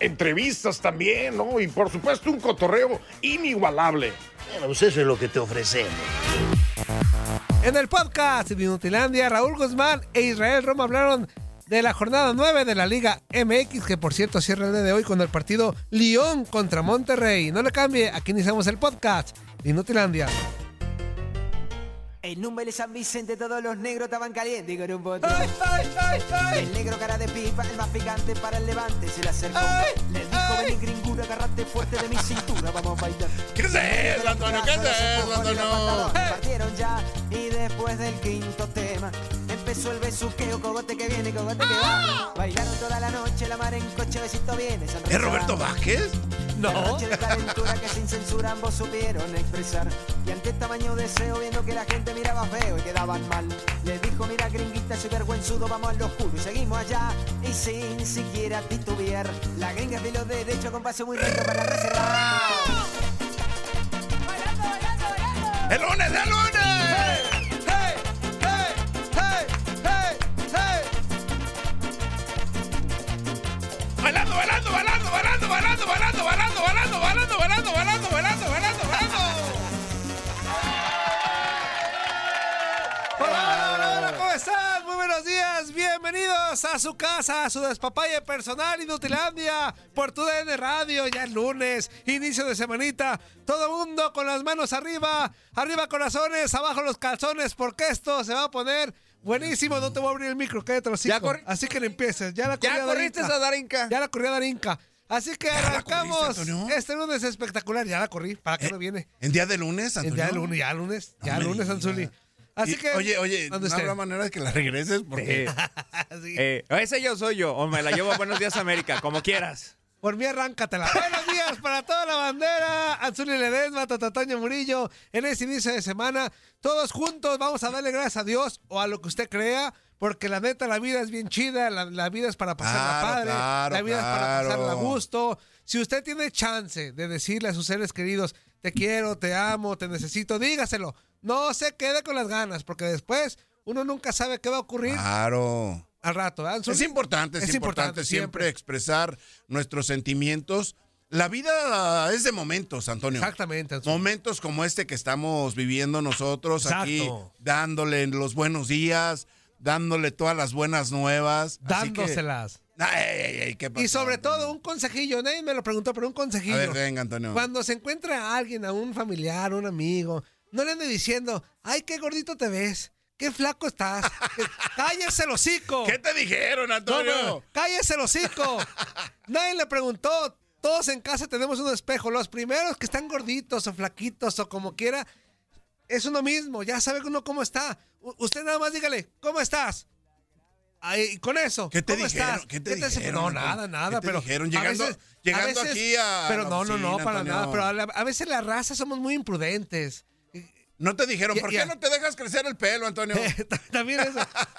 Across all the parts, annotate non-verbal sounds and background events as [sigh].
Entrevistas también, ¿no? Y por supuesto un cotorreo inigualable. Bueno, pues eso es lo que te ofrecemos. En el podcast de Inutilandia, Raúl Guzmán e Israel Roma hablaron de la jornada 9 de la Liga MX, que por cierto cierra el día de hoy con el partido Lyon contra Monterrey. No le cambie, aquí iniciamos el podcast de En Número San Vicente todos los negros estaban calientes con un bote. ¡Ay, ay, ay, ay! El negro cara de pipa, el más picante para el levante, se le acercó. ¡Ay, Le dijo, vení gringura, agarrate fuerte de mi cintura, vamos a bailar. [laughs] ¿Qué es eso, Antonio? ¿Qué es eso, Antonio? Partieron ya y después del quinto tema empezó el besuqueo, cogote que viene, cogote que va. Bailaron toda la noche, la mar en coche, besito viene. ¿Es Roberto Vázquez? La No. noche de calentura que sin censura ambos supieron expresar. Y ante tamaño deseo, viendo que la gente miraba feo y quedaban mal, le dijo: Mira, gringuita, soy vergüenzudo, vamos a lo oscuro. Y seguimos allá, y sin siquiera titubear. La gringa es de lo derecho con paso muy recto para reservar. ¡El lunes, el lunes! Bienvenidos a su casa, a su despapalle personal Inutilandia, por tu DN Radio, ya el lunes, inicio de semanita, todo mundo con las manos arriba, arriba corazones, abajo los calzones, porque esto se va a poner buenísimo, no te voy a abrir el micro, cállate los Ya así que le empieces, ya la Ya corriste a Darinka. Ya la corrí a Darinka. Así que arrancamos corriste, este lunes espectacular, ya la corrí, ¿para qué no viene? ¿En día de lunes, Antonio? día lunes, ya lunes, ya lunes. Anzuli. Así Y, que. Oye, oye, ¿no habrá manera de que la regreses? Porque... [laughs] Sí. Eh, ese yo soy yo, o me la llevo a Buenos Días América, como quieras. Por mí, arráncatela. Buenos días para toda la bandera. Anzuli Ledesma, Tatataño Murillo. En ese inicio de semana, todos juntos vamos a darle gracias a Dios o a lo que usted crea. Porque la neta, la vida es bien chida. La, la vida es para pasarla Claro, padre. claro, la vida es para pasarla a gusto. Si usted tiene chance de decirle a sus seres queridos, te quiero, te amo, te necesito, dígaselo. No se quede con las ganas, porque después uno nunca sabe qué va a ocurrir Claro. al rato. ¿verdad? Es importante, es, Es importante, importante siempre siempre. expresar nuestros sentimientos. La vida es de momentos, Antonio. Exactamente. Momentos como este que estamos viviendo nosotros aquí, Exacto. dándole los buenos días, dándole todas las buenas nuevas. Así que- Dándoselas. Ay, ay, ay, ¿qué pasó, Y sobre Antonio? todo un consejillo, nadie me lo preguntó, pero un consejillo. A ver, venga, Antonio. Cuando se encuentra a alguien, a un familiar, un amigo, no le ande diciendo, ay, qué gordito te ves, qué flaco estás. [laughs] cállese el hocico. ¿Qué te dijeron, No, Antonio? no, cállese el hocico. Nadie le preguntó. Todos en casa tenemos un espejo. Los primeros que están gorditos o flaquitos o como quiera, es uno mismo. Ya sabe uno cómo está. U- usted nada más dígale, ¿cómo estás? Ahí, con eso. ¿Qué te ¿cómo dijeron? estás? ¿Qué te dijeron, No, nada, nada. ¿Qué te pero dijeron? a Llegando- veces- llegando a veces- aquí a Pero no, no, no, para Antonio. nada. Pero a, la- a veces la raza somos muy imprudentes. No te dijeron, ¿por qué no te dejas crecer el pelo, Antonio? [laughs] También eso.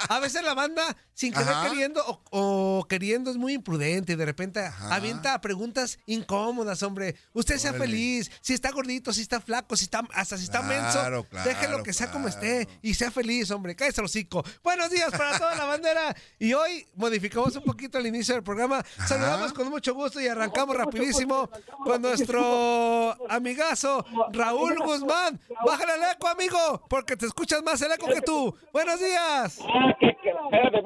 A veces la banda, sin querer Ajá. queriendo o, o queriendo, es muy imprudente y de repente avienta preguntas incómodas, hombre. Usted sea Órale. feliz, si está gordito, si está flaco, si está, hasta si está Claro, menso, claro, déjelo que sea como esté y sea feliz, hombre. Cállese el hocico. Buenos días para toda la bandera. Y hoy modificamos un poquito el inicio del programa. Saludamos con mucho gusto y arrancamos rapidísimo con nuestro amigazo Raúl Guzmán. Bájale el eco, amigo, porque te escuchas más el eco que tú. Buenos días. Espérate.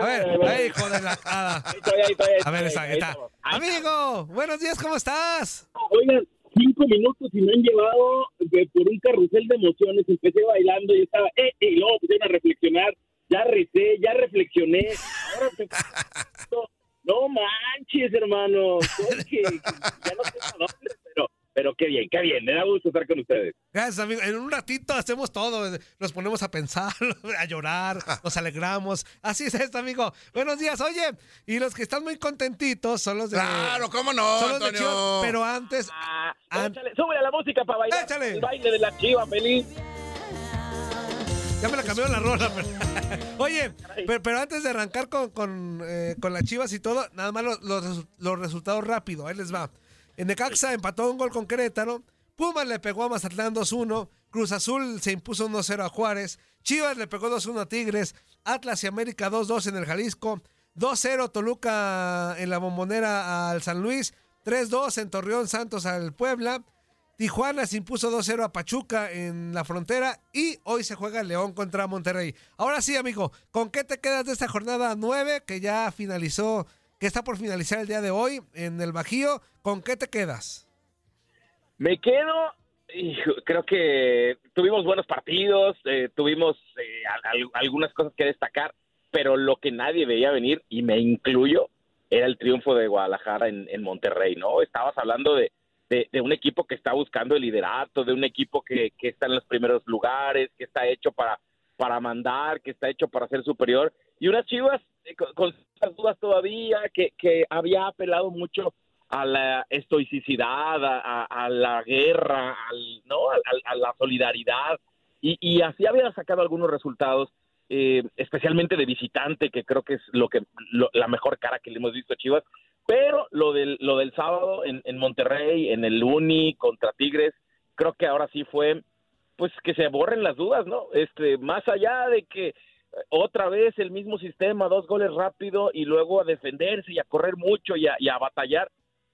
A ver, ahí, hijo de la... Ahí estoy, ahí estoy, ahí A ver, está, ahí está. Amigo, buenos días, ¿cómo estás? Oigan, cinco minutos y me han llevado de- por un carrusel de emociones. Empecé bailando y estaba, eh, eh, y luego pusieron a reflexionar. Ya recé, ya reflexioné. Ahora te- no, [laughs] no manches, hermano. [laughs] Que ya no sé a dónde, pero, qué bien, qué bien. Me da gusto estar con ustedes. Gracias, amigo. En un ratito hacemos todo. Nos ponemos a pensar, [laughs] a llorar, nos alegramos. Así es esto, amigo. Buenos días. Oye, y los que están muy contentitos son los de. Claro, ¿cómo no, son los de Antonio? Chivas, pero antes. Ah, an- échale, súbele la música para bailar. Échale. El baile de la chiva, feliz. Ya me la cambiaron la rola. pero- [laughs] Oye, pero, pero antes de arrancar con, con, eh, con las chivas y todo, nada más los, los los resultados rápido. Ahí les va. En Necaxa empató un gol con Querétaro. Pumas le pegó a Mazatlán 2-1. Cruz Azul se impuso 1-0 a Juárez. Chivas le pegó 2-1 a Tigres. Atlas y América 2-2 en el Jalisco. 2-0 Toluca en la bombonera al San Luis. 3-2 en Torreón Santos al Puebla. Tijuana se impuso 2-0 a Pachuca en la frontera y hoy se juega León contra Monterrey. Ahora sí, amigo, ¿con qué te quedas de esta jornada 9 que ya finalizó, que está por finalizar el día de hoy en el Bajío? ¿Con qué te quedas? Me quedo, creo que tuvimos buenos partidos, eh, tuvimos eh, al- al- algunas cosas que destacar, pero lo que nadie veía venir, y me incluyo, era el triunfo de Guadalajara en, Monterrey, ¿no? Estabas hablando de, un equipo que está buscando el liderato, de un equipo que, que está en los primeros lugares, que está hecho para, para mandar, que está hecho para ser superior, y unas chivas con, con ciertas dudas todavía, que, que había apelado mucho a la estoicidad, a, la guerra, al, ¿no? a, la solidaridad, y, y así había sacado algunos resultados, eh, especialmente de visitante, que creo que es lo que lo- la mejor cara que le hemos visto a Chivas, pero lo del, lo del sábado en, en Monterrey, en el Uni contra Tigres, creo que ahora sí fue, pues que se borren las dudas, ¿no? Este, más allá de que eh, otra vez el mismo sistema, dos goles rápido y luego a defenderse y a correr mucho y a, y a batallar,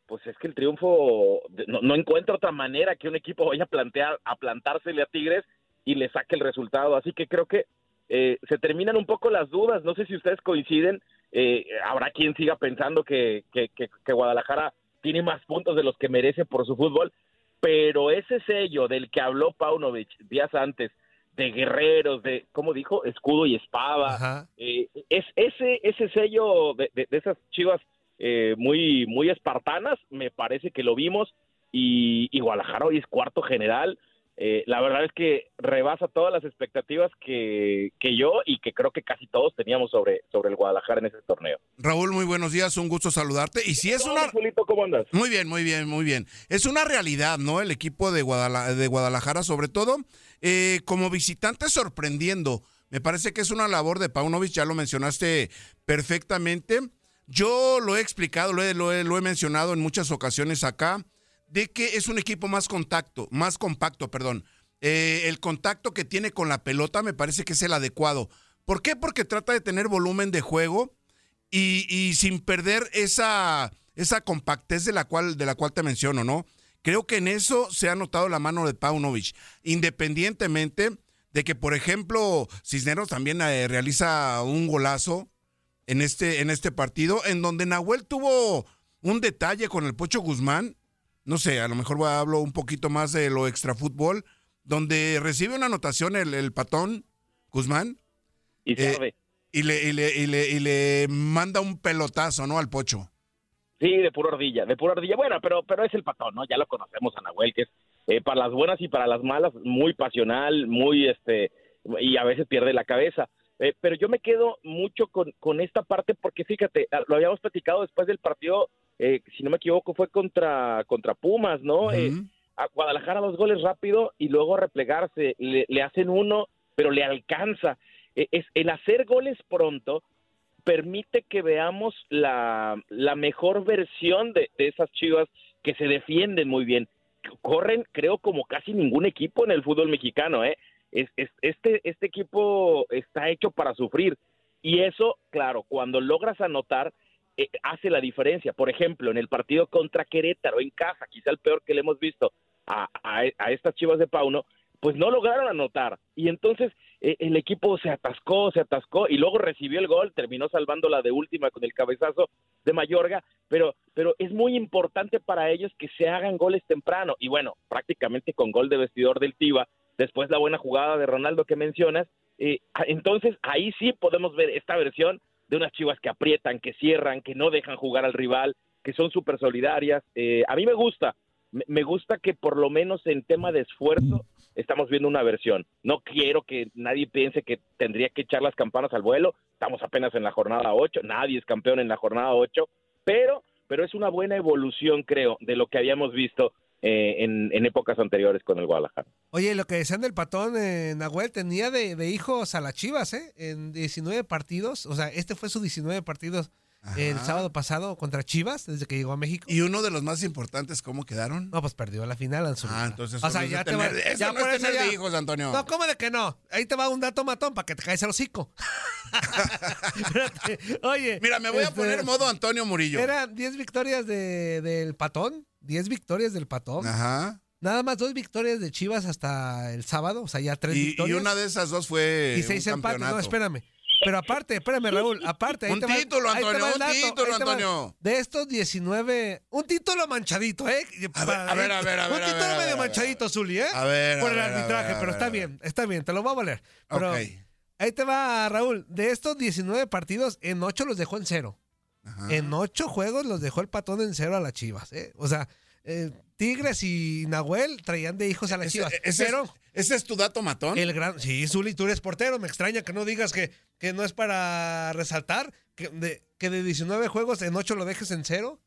pues es que el triunfo no, no encuentra otra manera que un equipo vaya a plantear a plantársele a Tigres y le saque el resultado. Así que creo que eh, se terminan un poco las dudas. No sé si ustedes coinciden. eh, habrá quien siga pensando que, que, que- que Guadalajara tiene más puntos de los que merece por su fútbol, pero ese sello del que habló Paunovic días antes, de guerreros, de, ¿cómo dijo? Escudo y espada, Ajá. eh, es ese ese sello de, de- de esas chivas eh, muy muy espartanas me parece que lo vimos y, y Guadalajara hoy es cuarto general Eh, la verdad es que rebasa todas las expectativas que, que yo y que creo que casi todos teníamos sobre sobre el Guadalajara en ese torneo Raúl, muy buenos días, un gusto saludarte. Y si es una... Julito, ¿cómo andas? Muy bien, muy bien, muy bien. Es una realidad, ¿no? El equipo de, Guadala- de Guadalajara, sobre todo, eh, como visitante sorprendiendo. Me parece que es una labor de Paunovic, ya lo mencionaste perfectamente. Yo lo he explicado, lo he, lo he- lo he mencionado en muchas ocasiones acá, de que es un equipo más contacto, más compacto, perdón. Eh, el contacto que tiene con la pelota me parece que es el adecuado. ¿Por qué? Porque trata de tener volumen de juego y, sin perder esa, esa compactez de la, cual, de la cual te menciono, ¿no? Creo que en eso se ha notado la mano de Paunovic, independientemente de que, por ejemplo, Cisneros también eh, realiza un golazo en este, en este partido, en donde Nahuel tuvo un detalle con el Pocho Guzmán, no sé, a lo mejor hablo un poquito más de lo extrafútbol, donde recibe una anotación el, el patón Guzmán y Eh, sabe y le, y, le, y, le, y le manda un pelotazo, ¿no? Al Pocho. Sí, de pura ardilla, de pura ardilla. Bueno, pero, pero es el patón, ¿no? Ya lo conocemos a Nahuel, que es eh, para las buenas y para las malas muy pasional, muy, este, y a veces pierde la cabeza. Eh, pero yo me quedo mucho con, con esta parte porque fíjate, ah, lo habíamos platicado después del partido, eh, si no me equivoco, fue contra, contra Pumas, ¿no? Eh, a Guadalajara dos goles rápido y luego a replegarse, le, le hacen uno, pero le alcanza. Eh, es, el hacer goles pronto permite que veamos la, la mejor versión de, de esas chivas que se defienden muy bien. Corren, creo, como casi ningún equipo en el fútbol mexicano, ¿eh? Es, es- este, este equipo está hecho para sufrir. Y eso, claro, cuando logras anotar, eh, hace la diferencia. Por ejemplo, en el partido contra Querétaro, en casa, quizá el peor que le hemos visto a, estas chivas de Pauno, pues no lograron anotar. Y entonces eh, el equipo se atascó, se atascó y luego recibió el gol, terminó salvándola de última con el cabezazo de Mayorga, pero, pero es muy importante para ellos que se hagan goles temprano y bueno, prácticamente con gol de vestidor del Tiva, después la buena jugada de Ronaldo que mencionas, eh, entonces ahí sí podemos ver esta versión de unas chivas que aprietan, que cierran, que no dejan jugar al rival, que son súper solidarias. Eh, a mí me gusta, me gusta que por lo menos en tema de esfuerzo estamos viendo una versión. No quiero que nadie piense que tendría que echar las campanas al vuelo. Estamos apenas en la jornada 8, nadie es campeón en la jornada 8, pero, pero es una buena evolución, creo, de lo que habíamos visto eh, en, en, épocas anteriores con el Guadalajara. Oye, lo que decían del patón, eh, Nahuel tenía de, de, hijos a las Chivas, ¿eh? En 19 partidos, o sea, este fue su 19 partidos el sábado pasado contra Chivas, desde que llegó a México. ¿Y uno de los más importantes, cómo quedaron? No, pues perdió la final, Anzul. Ah, entonces. O sea, ya te va. Ya no por es tener de hijos, Antonio. No, ¿cómo de que no? Ahí te va un dato matón para que te caes el hocico. [laughs] Oye. Mira, me voy este, a poner modo Antonio Murillo. Eran 10 victorias de, del patón. 10 victorias del patón. Ajá. Nada más dos victorias de Chivas hasta el sábado, o sea, ya tres y, victorias. Y una de esas dos fue. Y seis empates. No, espérame. Pero aparte, espérame, Raúl, aparte. Ahí un te va, título, ahí te Antonio, va un título, va. Antonio. De estos 19, un título manchadito, ¿eh? A ver, a ver, a ver, a ver, Un título ver, medio manchadito, Zuli, ¿eh? A ver, Por el ver, arbitraje, pero está bien, está bien, te lo va a valer. Pero ahí te va, Raúl. De estos 19 partidos, en 8 los dejó en cero. Ajá. En 8 juegos los dejó el patón en cero a las Chivas, ¿eh? O sea, eh, Tigres y Nahuel traían de hijos a las Ese, Chivas. ese pero es, ese es tu dato matón. el gran. Sí, Zuli, tú eres portero. Me extraña que no digas que, que no es para resaltar que de, que de 19 juegos en 8 lo dejes en cero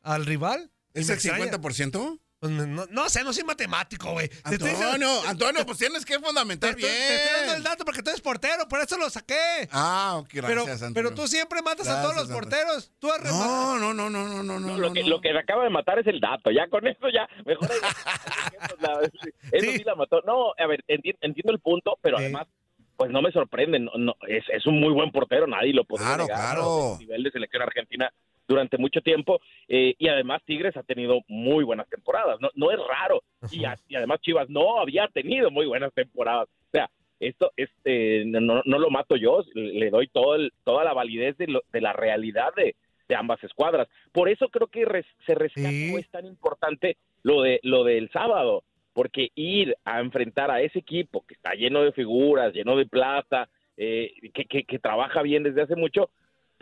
al rival. ¿Es el extraña. 50%? Pues no, no sé, no soy matemático, güey. Te Antonio, Antonio, pues tienes que te fundamentar estoy, te estoy dando el bien. dato porque tú eres portero, por eso lo saqué. Ah, ok, pero, gracias, Antonio. pero tú siempre matas a todos los porteros. Tú has rematado. No, no, no, no, no, no, no. lo, que, no. lo que me acaba de matar es el dato. Ya con eso ya, mejor. la- [laughs] eso Sí. sí. la mató. No, a ver, enti- entiendo el punto, pero Sí. además, pues no me sorprende. No, no, es, es un muy buen portero, nadie lo puede Claro, negar. claro. ¿no? El nivel de selección argentina durante mucho tiempo. eh, y además, Tigres ha tenido muy buenas temporadas. No, no es raro. Y, a- y además, Chivas no había tenido muy buenas temporadas. O sea, esto este, no, no lo mato yo, le doy todo el- toda la validez de, lo- de la realidad de, de ambas escuadras. Por eso creo que res- se Sí. o es tan importante lo de lo del sábado, porque ir a enfrentar a ese equipo que está lleno de figuras, lleno de plata, eh, que, que, que trabaja bien desde hace mucho,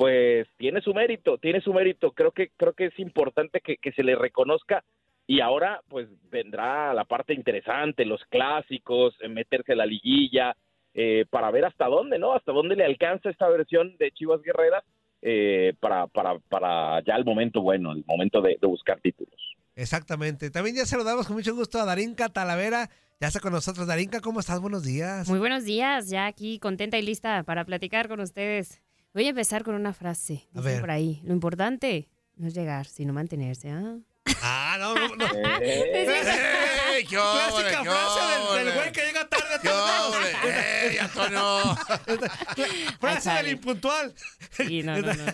pues tiene su mérito, tiene su mérito. Creo que creo que es importante que, que se le reconozca y ahora pues vendrá la parte interesante, los clásicos, eh, meterse a la liguilla, eh, para ver hasta dónde, ¿no? Hasta dónde le alcanza esta versión de Chivas Guerreras eh, para, para, para ya el momento bueno, el momento de, de buscar títulos. Exactamente. También ya saludamos con mucho gusto a Darinka Talavera. Ya está con nosotros. Darinka, ¿cómo estás? Buenos días. Muy buenos días, ya aquí contenta y lista para platicar con ustedes. Voy a empezar con una frase. A ver. por ahí, lo importante no es llegar, sino mantenerse. ¿ah? Ah, no, no. no. [laughs] ¡Ey, qué óvole, Clásica qué frase del, güey que llega tarde a ¡Qué todos lados. óvole! ¡Ey, Antonio! [laughs] Frase del sale. impuntual. Sí, no, no, no. [laughs]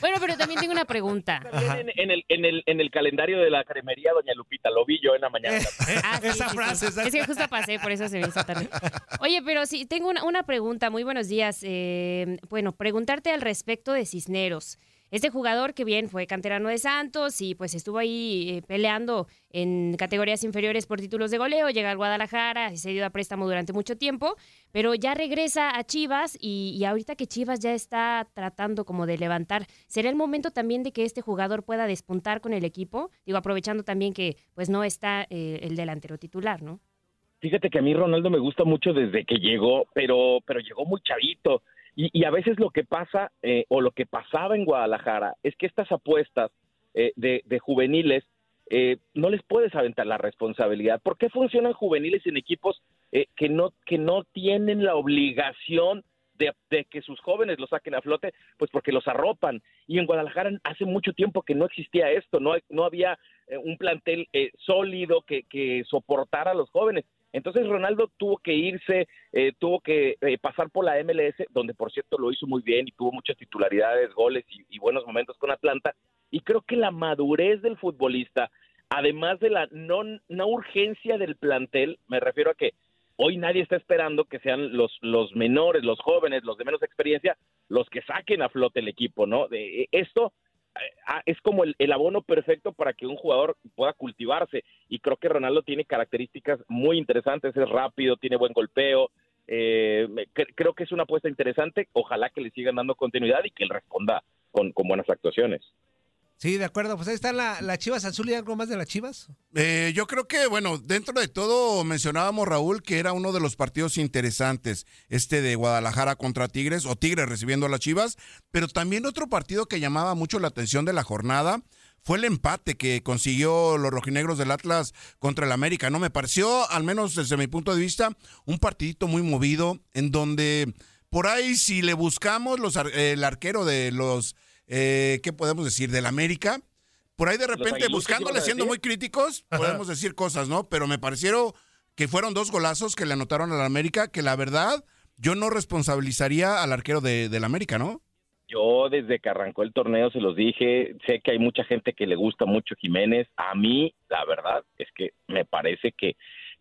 Bueno, pero también tengo una pregunta. También en, en el, en, el, en el calendario de la cremería Doña Lupita, lo vi yo en la mañana. Ah, sí, Esa sí, sí. frase, esa- Es que justo pasé, por eso se me hizo tarde. [laughs] Oye, pero sí, tengo una, una pregunta. Muy buenos días. Eh, bueno, preguntarte al respecto de Cisneros. Este jugador que bien fue canterano de Santos y pues estuvo ahí eh, peleando en categorías inferiores por títulos de goleo, llega al Guadalajara, se dio a préstamo durante mucho tiempo, pero ya regresa a Chivas y, ahorita que Chivas ya está tratando como de levantar, ¿será el momento también de que este jugador pueda despuntar con el equipo? Digo, aprovechando también que pues no está eh, el delantero titular, ¿no? Fíjate que a mí Ronaldo me gusta mucho desde que llegó, pero, pero llegó muy chavito. Y, a veces lo que pasa, eh, o lo que pasaba en Guadalajara, es que estas apuestas eh, de, juveniles eh, no les puedes aventar la responsabilidad. ¿Por qué funcionan juveniles en equipos eh, que, no, que no tienen la obligación de, de que sus jóvenes los saquen a flote? Pues porque los arropan. Y en Guadalajara hace mucho tiempo que no existía esto, no, no había eh, un plantel eh, sólido que soportara a los jóvenes. Entonces Ronaldo tuvo que irse, eh, tuvo que eh, pasar por la MLS, donde por cierto lo hizo muy bien y tuvo muchas titularidades, goles y, y buenos momentos con Atlanta. Y creo que la madurez del futbolista, además de la no, no urgencia del plantel, me refiero a que Hoy nadie está esperando que sean los, los menores, los jóvenes, los de menos experiencia, los que saquen a flote el equipo, ¿no? De, esto eh, es como el, el, abono perfecto para que un jugador pueda cultivarse y creo que Ronaldo tiene características muy interesantes, es rápido, tiene buen golpeo, eh, creo que es una apuesta interesante, ojalá que le sigan dando continuidad y que él responda con, con buenas actuaciones. Sí, de acuerdo. Pues ahí está la, Chivas Azul y algo más de las Chivas. Eh, yo creo que, bueno, dentro de todo mencionábamos, Raúl, que era uno de los partidos interesantes, este de Guadalajara contra Tigres, o Tigres recibiendo a las Chivas, pero también otro partido que llamaba mucho la atención de la jornada fue el empate que consiguió los rojinegros del Atlas contra el América. No me pareció, al menos desde mi punto de vista, un partidito muy movido, en donde por ahí si le buscamos los, el arquero de los eh, ¿qué podemos decir? Del América. Por ahí de repente, buscándole, siendo muy críticos, podemos decir cosas, ¿no? Pero me parecieron que fueron dos golazos que le anotaron al América, que la verdad yo no responsabilizaría al arquero de, del América, ¿no? Yo desde que arrancó el torneo se los dije, sé que hay mucha gente que le gusta mucho Jiménez. A mí, la verdad, es que me parece que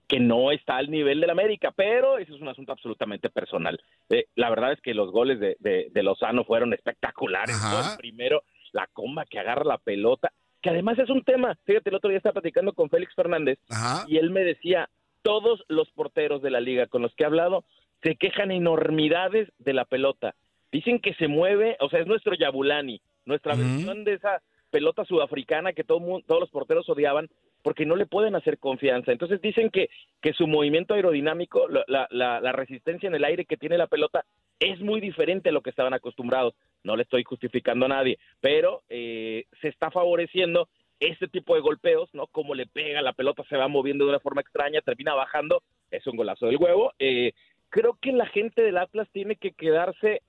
que no está al nivel del América, pero eso es un asunto absolutamente personal. Eh, la verdad es que los goles de, de, Lozano fueron espectaculares. primero, la comba que agarra la pelota, que además es un tema. Fíjate, el otro día estaba platicando con Félix Fernández y él me decía, todos los porteros de la liga con los que he hablado se quejan enormidades de la pelota. Dicen que se mueve, o sea, es nuestro Yabulani, nuestra versión de esa pelota sudafricana que todo todos los porteros odiaban, porque no le pueden hacer confianza. Entonces dicen que, que su movimiento aerodinámico, la, la, resistencia en el aire que tiene la pelota, es muy diferente a lo que estaban acostumbrados. No le estoy justificando a nadie, pero eh, se está favoreciendo este tipo de golpeos, ¿no? Como le pega, la pelota se va moviendo de una forma extraña, termina bajando, es un golazo del huevo. Eh, creo que la gente del Atlas tiene que quedarse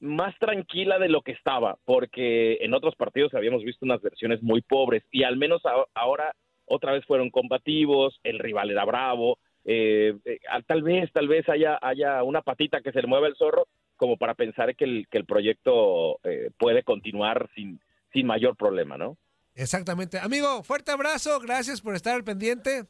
más tranquila de lo que estaba, porque en otros partidos habíamos visto unas versiones muy pobres y al menos ahora otra vez fueron combativos, el rival era bravo, eh, eh, tal vez, tal vez haya, haya una patita que se le mueva el zorro como para pensar que el, que el proyecto eh, puede continuar sin, sin mayor problema, ¿no? Exactamente. Amigo, fuerte abrazo, gracias por estar al pendiente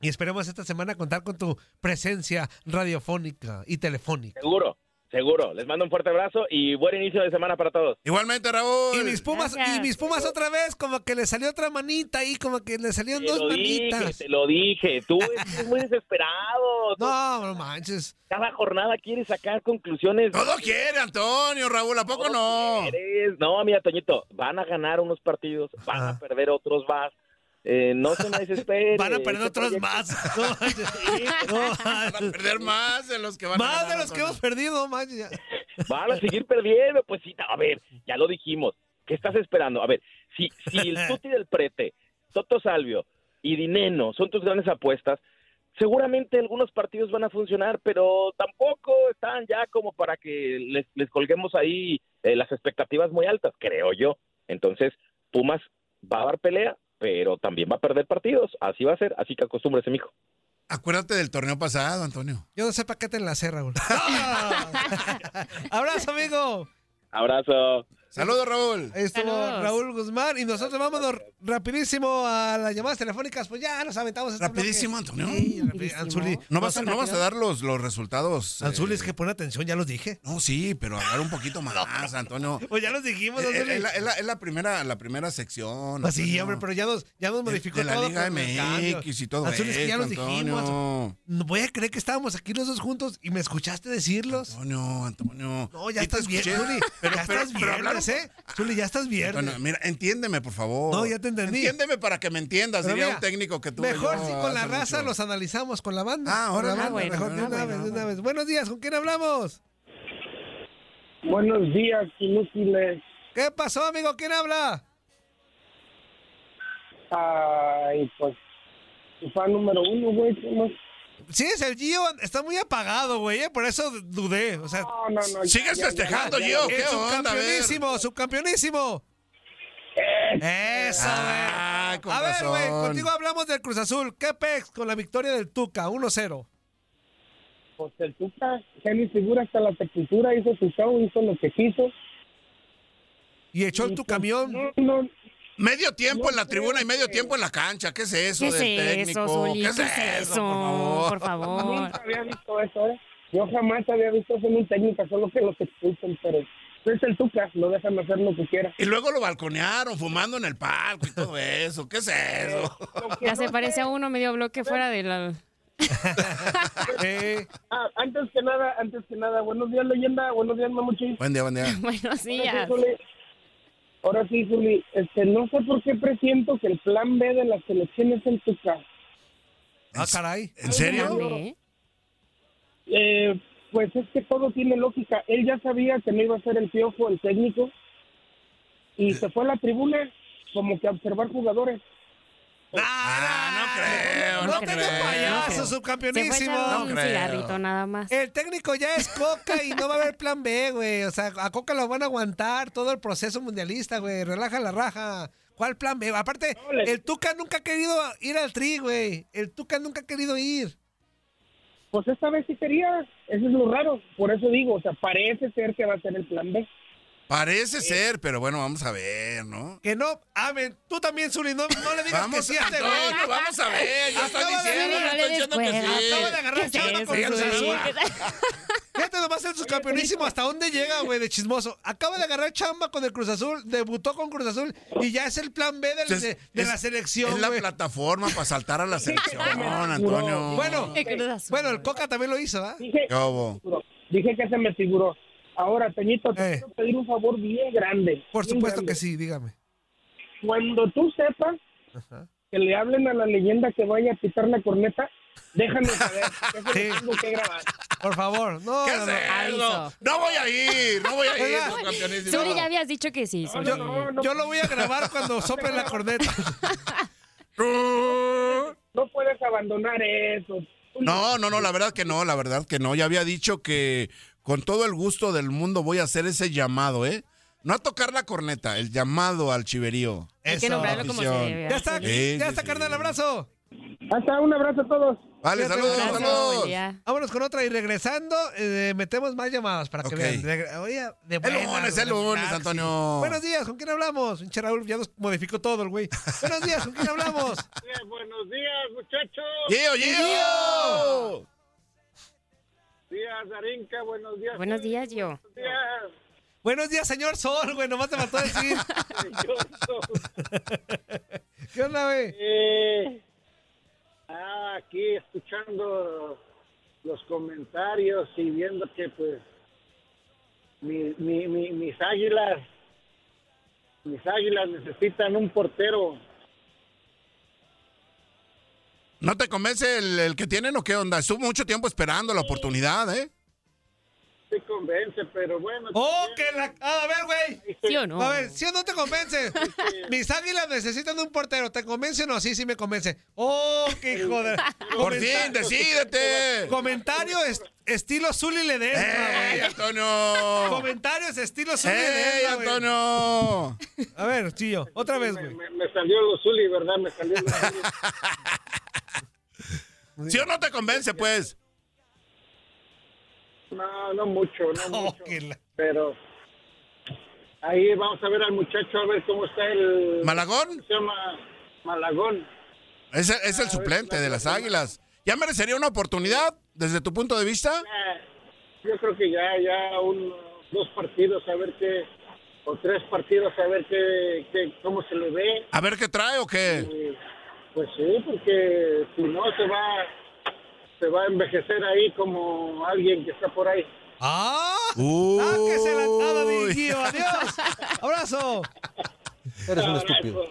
y esperemos esta semana contar con tu presencia radiofónica y telefónica. Seguro, Seguro. Les mando un fuerte abrazo y buen inicio de semana para todos. Igualmente, Raúl. Y mis Pumas, y mis Pumas otra vez, como que le salió otra manita ahí, como que le salieron dos manitas. te lo dije, tú eres muy desesperado. [laughs] No, no manches. Cada jornada quiere sacar conclusiones. Todo quiere, Antonio, Raúl, ¿a poco no? No, mira, Toñito, van a ganar unos partidos, van a perder otros más eh, no se me desespere. Van a perder otros más. [laughs] van a perder más de los que van más de los que hemos perdido, más. Van a seguir perdiendo, pues sí. A ver, ya lo dijimos. ¿Qué estás esperando? A ver, si, si el [laughs] Tuti del Prete, Toto Salvio y Dineno son tus grandes apuestas, seguramente algunos partidos van a funcionar, pero tampoco están ya como para que les, les colguemos ahí eh, las expectativas muy altas, creo yo. Entonces, Pumas va a dar pelea, pero también va a perder partidos. Así va a ser, así que acostúmbrese, mijo. Acuérdate del torneo pasado, Antonio. Yo no sé para qué te enlacé, Raúl. [laughs] [laughs] Abrazo, amigo. Abrazo. Saludos, Raúl. Ahí estuvo Raúl Guzmán y nosotros vamos rapidísimo a las llamadas telefónicas. Pues ya nos aventamos. Este rapidísimo, Antonio. Sí, Anzuli, ¿no vas, a, ¿no vas a dar los, los resultados? Anzuli, es que pone atención, ya los dije. No, sí, pero hablar un poquito [laughs] más, Antonio. Pues ya los dijimos. Es, la, primera, la primera sección. Pues sí, hombre, pero ya nos, ya nos modificó de, de la Liga MX y todo Anzuli, es que ya los dijimos. No voy a creer que estábamos aquí los dos juntos y me escuchaste decirlos. Antonio, Antonio. No, ya estás bien, Anzuli. Pero, ya estás bien, ¿eh? Zuli, ya estás bien. Bueno, mira, entiéndeme, por favor. No, ya te entendí. Entiéndeme para que me entiendas, diría un técnico que tú. Mejor si con la raza los analizamos con la banda. Ah, ahora la banda, mejor de una vez, de una vez. Buenos días, ¿con quién hablamos? Buenos días, inútiles. ¿Qué pasó, amigo? ¿Quién habla? Ay, pues, tu fan número uno, güey. Sí, es el Gio, está muy apagado, güey, ¿eh? por eso dudé. O sea, no, no, no, ¿Sigues festejando, Gio? ¿Qué subcampeonísimo, subcampeonísimo. Eso, ah, A ver, güey, contigo hablamos del Cruz Azul. ¿Qué pex con la victoria del Tuca? 1-0. Pues el Tuca, Jenny Segura hasta la tequitura, hizo su show, hizo lo que quiso. ¿Y echó en tu pues, camión? No, no, Medio tiempo en la tribuna y medio tiempo en la cancha. ¿Qué es eso ¿Qué del es técnico? eso, Zuli? ¿Qué es ¿Qué es eso? eso? Por favor. Por Nunca favor. había visto eso, ¿eh? Yo jamás había visto eso en un técnico, solo que los expulsan, pero es el Tuca, lo dejan hacer lo que quiera. Y luego lo balconearon, fumando en el palco y todo eso. ¿Qué es eso? [laughs] Ya se parece a uno medio bloque fuera de la... [laughs] Ah, antes que nada, antes que nada, buenos días, leyenda, buenos días, mamuchi. Buen día, buen día. [laughs] Buenos días. Ahora sí, Zuli, este, no sé por qué presiento que el plan B de la selección es el Tuca. Ah, caray. ¿En serio? Eh, pues es que todo tiene lógica. Él ya sabía que no iba a ser el piojo, el técnico, y se fue a la tribuna como que a observar jugadores. Ah, no creo, No no creo. payaso, Se fue subcampeonísimo. un No creo. cigarrito nada más. El técnico ya es Coca y no va a haber plan B, güey. O sea, a Coca lo van a aguantar todo el proceso mundialista, güey. Relaja la raja. ¿Cuál plan B? Aparte, el Tuca nunca ha querido ir al tri, güey. El Tuca nunca ha querido ir. Pues esta vez sí quería, eso es lo raro. Por eso digo, o sea, parece ser que va a ser el plan B. Parece ser, pero bueno, vamos a ver, ¿no? Que no, amen. Tú también, Zuli, no, no le digas Vamos, que sí a este güey. vamos a ver. Ya están diciendo, no le diciendo que sí. Acaba de agarrar chamba con Cruz Azul. Fíjate nomás el subcampeonísimo hasta dónde llega, güey, de chismoso. Acaba de agarrar chamba con el Cruz Azul, debutó con Cruz Azul y ya es el plan B del- Es- de, de es- la selección, Es la plataforma para saltar a la selección, Antonio. Bueno, bueno, el Coca también lo hizo, ¿ah? Dije, dije que se me figuró. Ahora, Peñito, te Eh. quiero pedir un favor bien grande. Por bien supuesto grande. que sí, dígame. Cuando tú sepas Ajá. que le hablen a la leyenda que vaya a pitar la corneta, déjame saber. Sí. lo tengo que grabar. Por favor, no, ¿Qué no, no. No voy a ir, no voy a ir. Zuli, ya habías dicho que sí. Yo, yo lo voy a grabar cuando sople la corneta. No puedes abandonar eso. No, no, no, la verdad que no, la verdad que no. Ya había dicho que con todo el gusto del mundo voy a hacer ese llamado, ¿eh? No a tocar la corneta, el llamado al chiverío. Hay que nombrarlo como se debe. Ya está. Sí, ya sí, está, sí. carnal, abrazo. Hasta un abrazo a todos. Vale, saludos, saludos. Vámonos con otra y regresando, eh, metemos más llamadas para que vean. Oye, de El lunes, el lunes, Antonio. Buenos días, ¿con quién hablamos? Pinche Raúl ya nos modificó todo el güey. Buenos días, ¿con quién hablamos? [laughs] buenos días, muchachos. ¡Gio, Gio! Días, Darinka. Buenos días. Buenos días, yo. Buenos días. Buenos días, señor Sol, güey, nomás te faltó decir. [laughs] ¿Qué onda, güey? Eh, ah, aquí escuchando los comentarios y viendo que pues mi, mi, mi- mis águilas mis águilas necesitan un portero ¿No te convence el, el que tienen o qué onda? Estuvo mucho tiempo esperando la oportunidad, ¿eh? Convence pero bueno ¡Oh, que la... ah, a ver, güey. ¿Sí o no? A ver, ¿sí o no te convence? [laughs] Mis águilas necesitan un portero. ¿Te convence o no? Sí, sí me convence. ¡Oh, qué hijo de... Por fin, decídete. Comentario es- estilo Zully Ledesma, ¡Ey, güey. Antonio! Comentarios estilo Zully ¡Ey, Ledesma, güey. Antonio! A ver, chillo, otra vez, güey. me, me salió lo Zuli verdad me salió lo [laughs] Zuli. ¿Sí o no te convence, pues? No no mucho no Oh, [laughs] mucho la- pero ahí vamos a ver al muchacho a ver cómo está el ¿Malagón? se llama Malagón Es, el- es el suplente de las águilas. ¿Ya merecería una oportunidad desde tu punto de vista? Eh, yo creo que ya, ya un, dos partidos a ver qué, o tres partidos a ver qué, qué- cómo se le ve. A ver qué trae o qué. Pues sí, porque si no se va, se va a envejecer ahí como alguien que está por ahí. ¡Ah! Uy. ¡Sáquese la entrada, mi Gio! ¡Adiós! ¡Abrazo! Eres un estúpido. [laughs]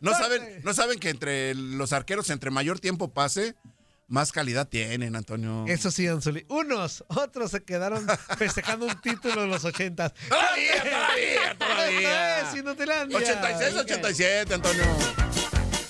No saben, no saben que entre los arqueros, entre mayor tiempo pase, más calidad tienen, Antonio. Eso sí, Anzuli. Unos, otros se quedaron [laughs] festejando un título de los ochentas. Todavía, todavía, [laughs] todavía. Esto es Inutilandia. 86, 87, Antonio.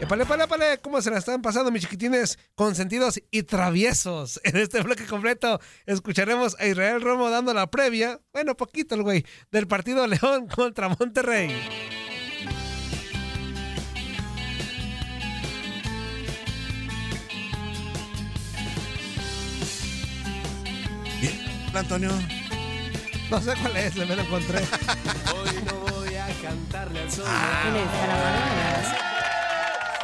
Epale, epale, epale, ¿cómo se la están pasando mis chiquitines consentidos y traviesos? En este bloque completo escucharemos a Israel Romo dando la previa, bueno, poquito el güey, del partido León [laughs] contra Monterrey. Antonio. No sé cuál es, me lo encontré. [laughs] Hoy no voy a cantarle al sol.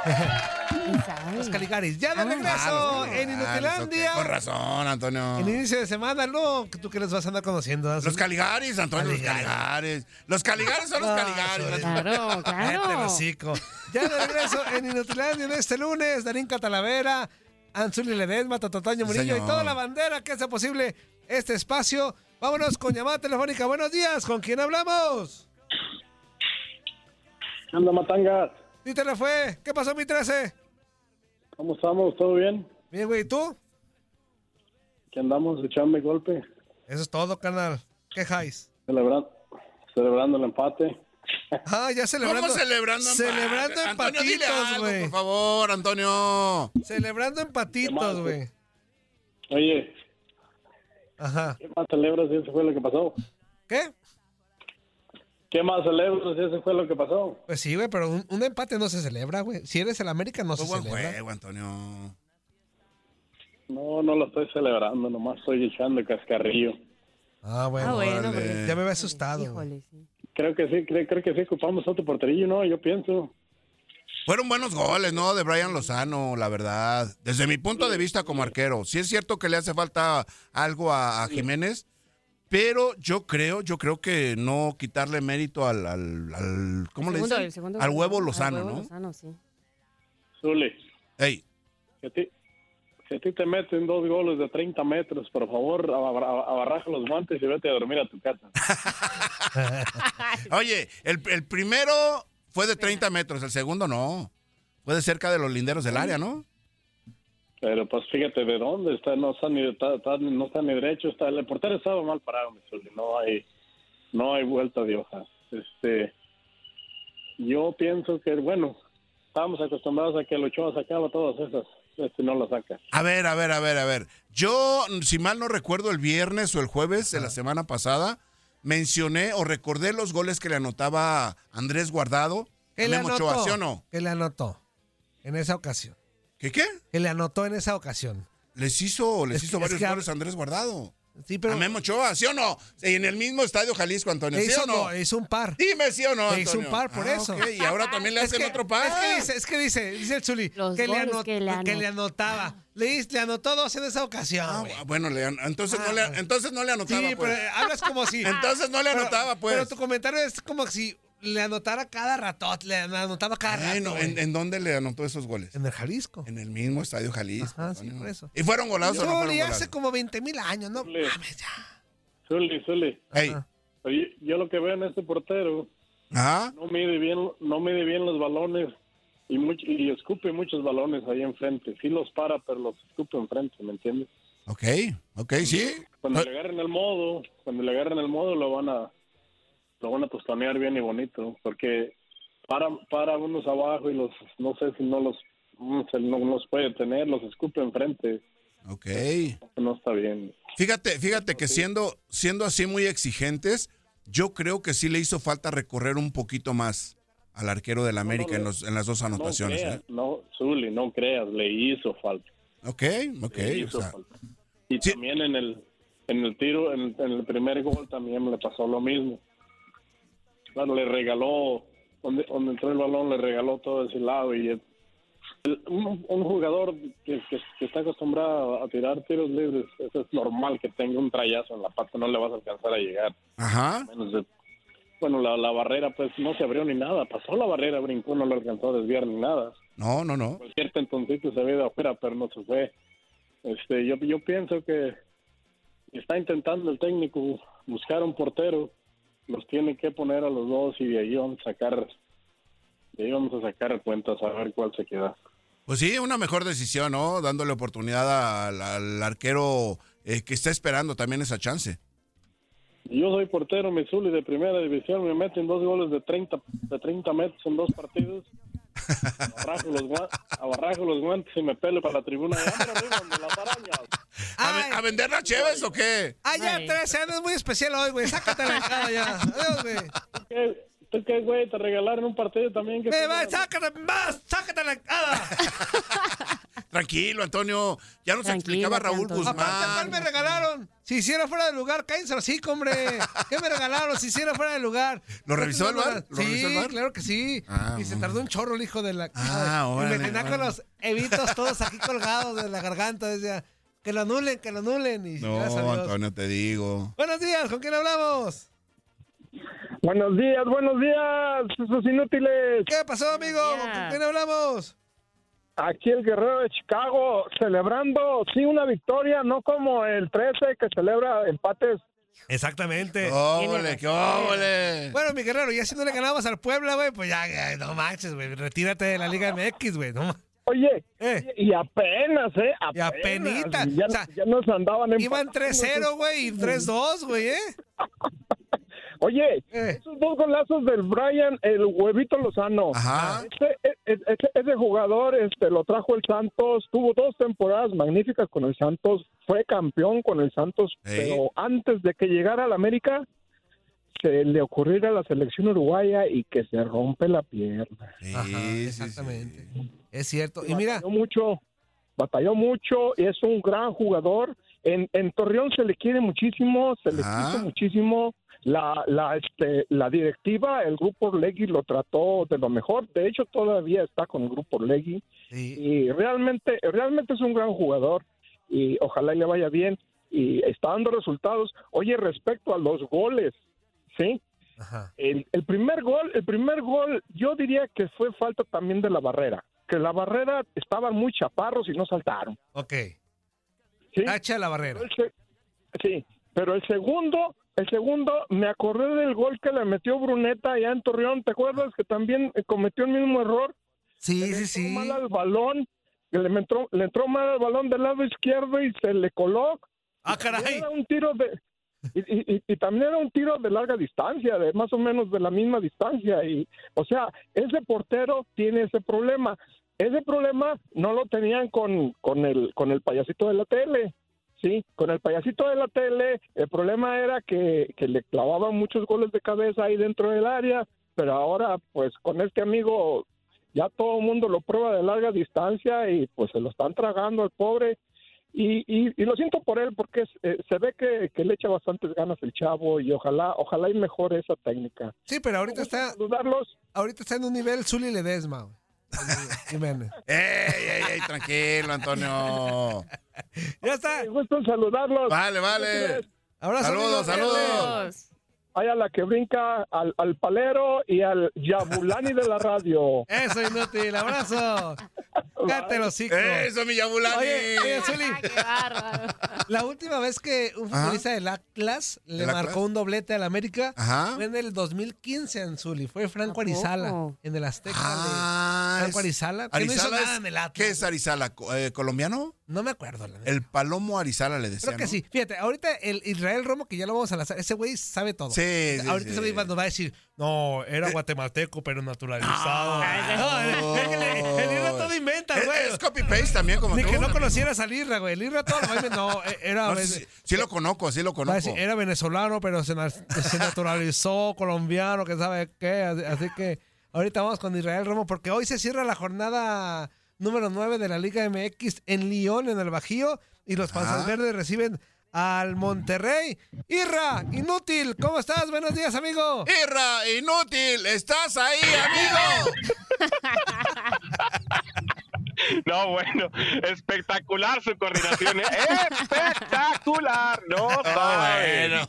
[laughs] Los Caligaris, ya de regreso en Inutilandia. Con razón, Antonio. En inicio de semana, no, tú que les vas a andar conociendo. Los Caligaris, Antonio, los Caligaris. Los Caligaris son los Caligaris. Claro, [laughs] claro. Ya de regreso en Inutilandia en este lunes, Darín Catalavera, Anzuli Ledesma, Tototaño Sí, Murillo y toda la bandera que hace posible este espacio. Vámonos con llamada telefónica. Buenos días, ¿con quién hablamos? ¿Qué onda, Matangas? ¿Y te le fue? ¿Qué pasó, mi 13? ¿Cómo estamos? ¿Todo bien? Bien, güey, ¿y tú? Que andamos echando golpe, Eso es todo, carnal. ¿Qué jais? celebrando, celebrando el empate. Ah, ya celebrando. ¿Cómo celebrando Celebrando empate? Antonio, dile empatitos, algo, güey. Por favor, Antonio. Celebrando empatitos, güey. Oye, Ajá. ¿qué más celebras si eso fue lo que pasó? ¿Qué? ¿Qué más celebras si eso fue lo que pasó? Pues sí, güey, pero un, un empate no se celebra, güey. Si eres el América, no se buen celebra. juego, Antonio. No, no lo estoy celebrando, nomás estoy echando cascarrillo. Ah, bueno. Ah, bueno, Ya me había asustado. güey. Híjole, sí. Creo que sí, creo, creo que sí ocupamos otro porterillo, ¿no? Yo pienso. Fueron buenos goles, ¿no? De Brian Lozano, la verdad. Desde mi punto de vista como arquero. Sí es cierto que le hace falta algo a, a Jiménez, pero yo creo, yo creo que no quitarle mérito al, al, al- ¿cómo le Segundo, dicen? el segundo al huevo Al Lozano, huevo ¿no? Lozano, sí. Zuli, Ey, si a ti, si a ti te meten dos goles de 30 metros, por favor, abarraja los guantes y vete a dormir a tu casa. [laughs] oye, el, el primero fue de 30 metros, el segundo no. Fue de cerca de los linderos del área, ¿no? Pero pues fíjate de dónde está, no está ni, está- está- no está ni derecho, está, el portero estaba mal parado, mi Zuli, no hay, no hay vuelta de hoja. Este, yo pienso que, bueno, estábamos acostumbrados a que el Ochoa sacaba todas esas, este no las saca. A ver, a ver, a ver, a ver. Yo, si mal no recuerdo, el viernes o el jueves de la semana pasada, mencioné o recordé los goles que le anotaba Andrés Guardado. ¿Qué a le Memo anotó? Ochoa, ¿sí o no? ¿Qué le anotó? En esa ocasión. ¿Qué qué? ¿Qué le anotó en esa ocasión? Les hizo, les Es hizo que- es varios que a- goles a Andrés Guardado. Sí, pero. A Memo Ochoa, ¿sí o no? En el mismo estadio Jalisco, Antonio, ¿sí hizo, o no? no, hizo un par. Dime sí o no, Le hizo un Antonio? par por Ah, eso. Y ahora también le Es hacen que, otro par. es que dice, es que dice, dice el Zuli, que, le anot- que le que le anotaba. Le, anotó dos en esa ocasión. Ah, bueno, le entonces, Ah, no le, entonces no le anotaba, sí, pues. pero hablas como si. [laughs] Entonces no le Pero- anotaba, pues. Pero tu comentario es como si le anotara cada rato, le anotaba cada Bueno, rato. ¿en, güey. en dónde le anotó esos goles? En el Jalisco. En el mismo estadio Jalisco. Ajá, sí, por eso. ¿Y fueron golazos no fueron golazos? hace como 20 mil años, ¿no? Zuli. Mames, ya. Zuli, Zuli, Ey, Ajá. yo, lo que veo en este portero, ajá. no mide bien, no mide bien los balones y, much- y escupe muchos balones ahí enfrente. Sí los para, pero los escupe enfrente, ¿me entiendes? Ok, ok, sí. Cuando Ah, le agarren el modo, cuando le agarren el modo lo van a lo van a tostonear bien y bonito, porque para para unos abajo y los no sé si no los no, no los puede tener, los escupe enfrente, Ok. no está bien. Fíjate, fíjate que siendo, siendo así muy exigentes, yo creo que sí le hizo falta recorrer un poquito más al arquero del América en, los, en las dos No anotaciones. creas, ¿eh? no, Zuli, no creas, le hizo falta. Ok, ok. le o hizo sea, falta. Y sí. también en el en el tiro, en, en el primer gol también le pasó lo mismo. Claro, le regaló, donde, donde entró el balón, le regaló todo ese lado y el- un, un jugador que, que- que está acostumbrado a tirar tiros libres, eso es normal que tenga un trayazo en la pata, no le vas a alcanzar a llegar. Ajá. Menos de- bueno, la, la barrera pues no se abrió ni nada, pasó la barrera, brincó, no lo alcanzó a desviar ni nada. No, no, no. Por cierto, entonces se ve de afuera, pero no se fue. Este, yo, yo pienso que está intentando el técnico buscar un portero, los tiene que poner a los dos y de ahí vamos a sacar, de ahí vamos a sacar cuentas a ver cuál se queda. Pues sí, una mejor decisión, ¿no? Dándole oportunidad al, al arquero eh, que está esperando también esa chance. Yo soy portero Missouri de primera división, me meten dos goles de 30, de 30 metros en dos partidos. Abarrajo los, abarrajo los guantes y me pelo para la tribuna. Y ¡Hombre, arriba, de las arañas! ¿A, ve- a vender las cheves o qué? Ah, ya, 13 años muy especial hoy, güey. Sácate la cara ya. Adiós. ¿Tú qué, güey? Te regalaron un partido también. que te- va, sácate más, sácate la cara. [laughs] Tranquilo, Antonio. Ya nos explicaba Raúl Aparte, ¿cuál Guzmán. me regalaron? Si hiciera fuera de lugar, cállense así, hombre. ¿Qué me regalaron si hiciera fuera de lugar? ¿Lo revisó el VAR? ¿Lo sí, revisó el VAR? claro que sí. Ah, y se tardó un chorro el hijo de la... Ah, y órale, me tenía con los evitos todos aquí colgados de la garganta. Decía, que lo anulen, que lo anulen. Y No. Antonio, te digo. Buenos días, ¿con quién hablamos? Buenos días, buenos días, esos inútiles. ¿Qué pasó, amigo? ¿Con quién hablamos? Aquí el guerrero de Chicago celebrando, sí, una victoria, no como el 13 que celebra empates. Exactamente. ¡Óvole, qué óvole! Bueno, mi guerrero, ya si no le ganamos al Puebla, güey, pues ya, ya, no manches, güey. Retírate de la Liga MX, güey. No, Oye, Eh. y apenas, ¿eh? Y apenita. Ya, O sea, ya nos andaban Iban empatando. 3-0, güey, y 3-2, güey, ¿eh? [laughs] Oye, esos dos golazos del Brian, el huevito Lozano. Ajá. Ese, ese- ese- ese jugador este, lo trajo el Santos, tuvo dos temporadas magníficas con el Santos, fue campeón con el Santos, pero antes de que llegara al América, se le ocurrió ir a la selección uruguaya y que se rompe la pierna. Ajá, exactamente. Es cierto. Y mira, Batalló mucho, batalló mucho y es un gran jugador. En, en Torreón se le quiere muchísimo, se le quiso muchísimo. La, la, este, la directiva, el grupo Orlegui lo trató de lo mejor. De hecho, todavía está con el grupo Orlegui. Y realmente, realmente es un gran jugador y ojalá y le vaya bien. Y está dando resultados. Oye, respecto a los goles, ¿sí? El, el primer gol, el primer gol, yo diría que fue falta también de la barrera. Que la barrera estaban muy chaparros y no saltaron. ok. ¿sí? Tacha la barrera. Se- sí, pero el segundo, el segundo, me acordé del gol que le metió Bruneta allá en Torreón. ¿Te acuerdas que también eh, cometió el mismo error? Sí, Le sí, sí. mal al balón, le entró, le entró mal al balón del lado izquierdo y se le coló. Ah, caray. Era un tiro de y- y también era un tiro de larga distancia, de más o menos de la misma distancia. Y, o sea, ese portero tiene ese problema. Ese problema no lo tenían con, con, el, con el payasito de la tele. Sí, con el payasito de la tele, el problema era que, que le clavaban muchos goles de cabeza ahí dentro del área, pero ahora, pues con este amigo, ya todo el mundo lo prueba de larga distancia y pues se lo están tragando al pobre. Y, y, y lo siento por él porque eh, se ve que, que le echa bastantes ganas el chavo y ojalá ojalá y mejore esa técnica. Sí, pero ahorita está. Ahorita está en un nivel Zuli Ledesma. Jiménez. ¡Ey, ey, ey! Tranquilo, Antonio. Ya está. Me gusta saludarlos. Vale, vale. Abrazo, Saludos, saludos. Hay a la que brinca al, al palero y al Yabulani de la radio. Eso, inútil. Abrazo. Cállate los. Eso, mi Yabulani. Oye, oye, Zuli. Qué bárbaro. La última vez que un futbolista del Atlas le ¿Del marcó Atlas? un doblete al América Ajá. fue en el 2015 en Zuli. Fue Franco Arizala en el Azteca. Ah, de es- Arizala. que no hizo Arizala nada es- en el Atlas. ¿Qué es Arizala? Eh, ¿Colombiano? No me acuerdo. La. El Palomo Arizala le decía, Creo que ¿no? sí. Fíjate, ahorita el Israel Romo, que ya lo vamos a lanzar, ese güey sabe todo. Sí, sí, Ahorita sí. ese güey nos va a decir, no, era guatemalteco, pero naturalizado. [laughs] No, [laughs] el, Irra todo inventa, güey. es copy-paste también, como Ni tú. que no conocieras al Irra, güey. El Irra todo lo. No, [laughs] eh, era... Sí, sí lo conozco, sí lo conozco. era venezolano, pero se, na- se naturalizó colombiano, que sabe qué. Así- Así que ahorita vamos con Israel Romo, porque hoy se cierra la jornada número 9 de la Liga MX en Lyon, en el Bajío, y los Panzas Ah. Verdes reciben al Monterrey. Irra, inútil, ¿cómo estás? Buenos días, amigo. Irra, inútil, ¿estás ahí, amigo? [laughs] No, bueno, espectacular su coordinación. ¿eh? Espectacular. No, [laughs] sabe.